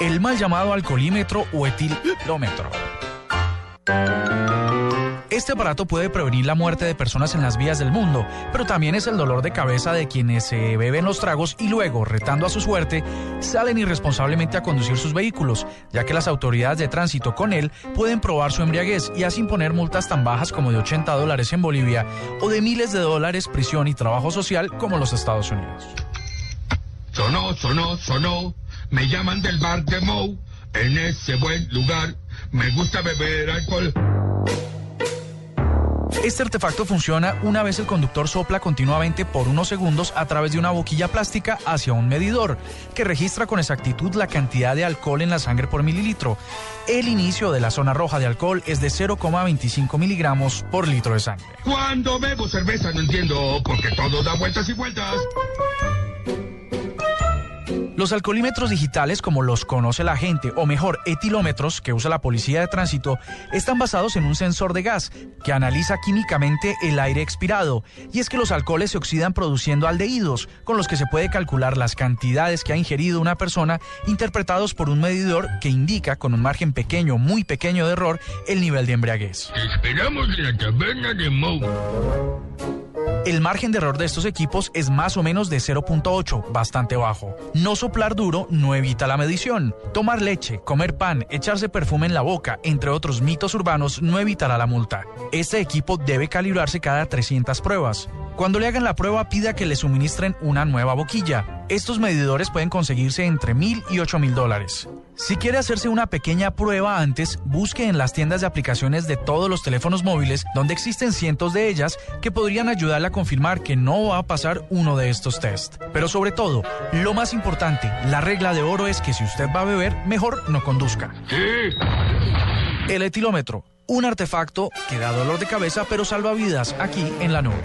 el mal llamado alcoholímetro o etilómetro. Este aparato puede prevenir la muerte de personas en las vías del mundo, pero también es el dolor de cabeza de quienes se beben los tragos y luego, retando a su suerte, salen irresponsablemente a conducir sus vehículos, ya que las autoridades de tránsito con él pueden probar su embriaguez y así imponer multas tan bajas como de 80 dólares en Bolivia o de miles de dólares prisión y trabajo social como los Estados Unidos. Sonó, sonó, sonó, me llaman del bar de Mou, en ese buen lugar, me gusta beber alcohol. Este artefacto funciona una vez el conductor sopla continuamente por unos segundos a través de una boquilla plástica hacia un medidor que registra con exactitud la cantidad de alcohol en la sangre por mililitro. El inicio de la zona roja de alcohol es de 0,25 miligramos por litro de sangre. Cuando bebo cerveza no entiendo porque todo da vueltas y vueltas. Los alcoholímetros digitales, como los conoce la gente, o mejor, etilómetros que usa la policía de tránsito, están basados en un sensor de gas que analiza químicamente el aire expirado. Y es que los alcoholes se oxidan produciendo aldehídos, con los que se puede calcular las cantidades que ha ingerido una persona, interpretados por un medidor que indica, con un margen pequeño, muy pequeño de error, el nivel de embriaguez. esperamos en la taberna de Mou. El margen de error de estos equipos es más o menos de 0.8, bastante bajo. No soplar duro no evita la medición. Tomar leche, comer pan, echarse perfume en la boca, entre otros mitos urbanos, no evitará la multa. Este equipo debe calibrarse cada 300 pruebas. Cuando le hagan la prueba, pida que le suministren una nueva boquilla. Estos medidores pueden conseguirse entre mil y ocho mil dólares. Si quiere hacerse una pequeña prueba antes, busque en las tiendas de aplicaciones de todos los teléfonos móviles, donde existen cientos de ellas que podrían ayudarle a confirmar que no va a pasar uno de estos test. Pero sobre todo, lo más importante, la regla de oro es que si usted va a beber, mejor no conduzca. El etilómetro, un artefacto que da dolor de cabeza pero salva vidas aquí en la nube.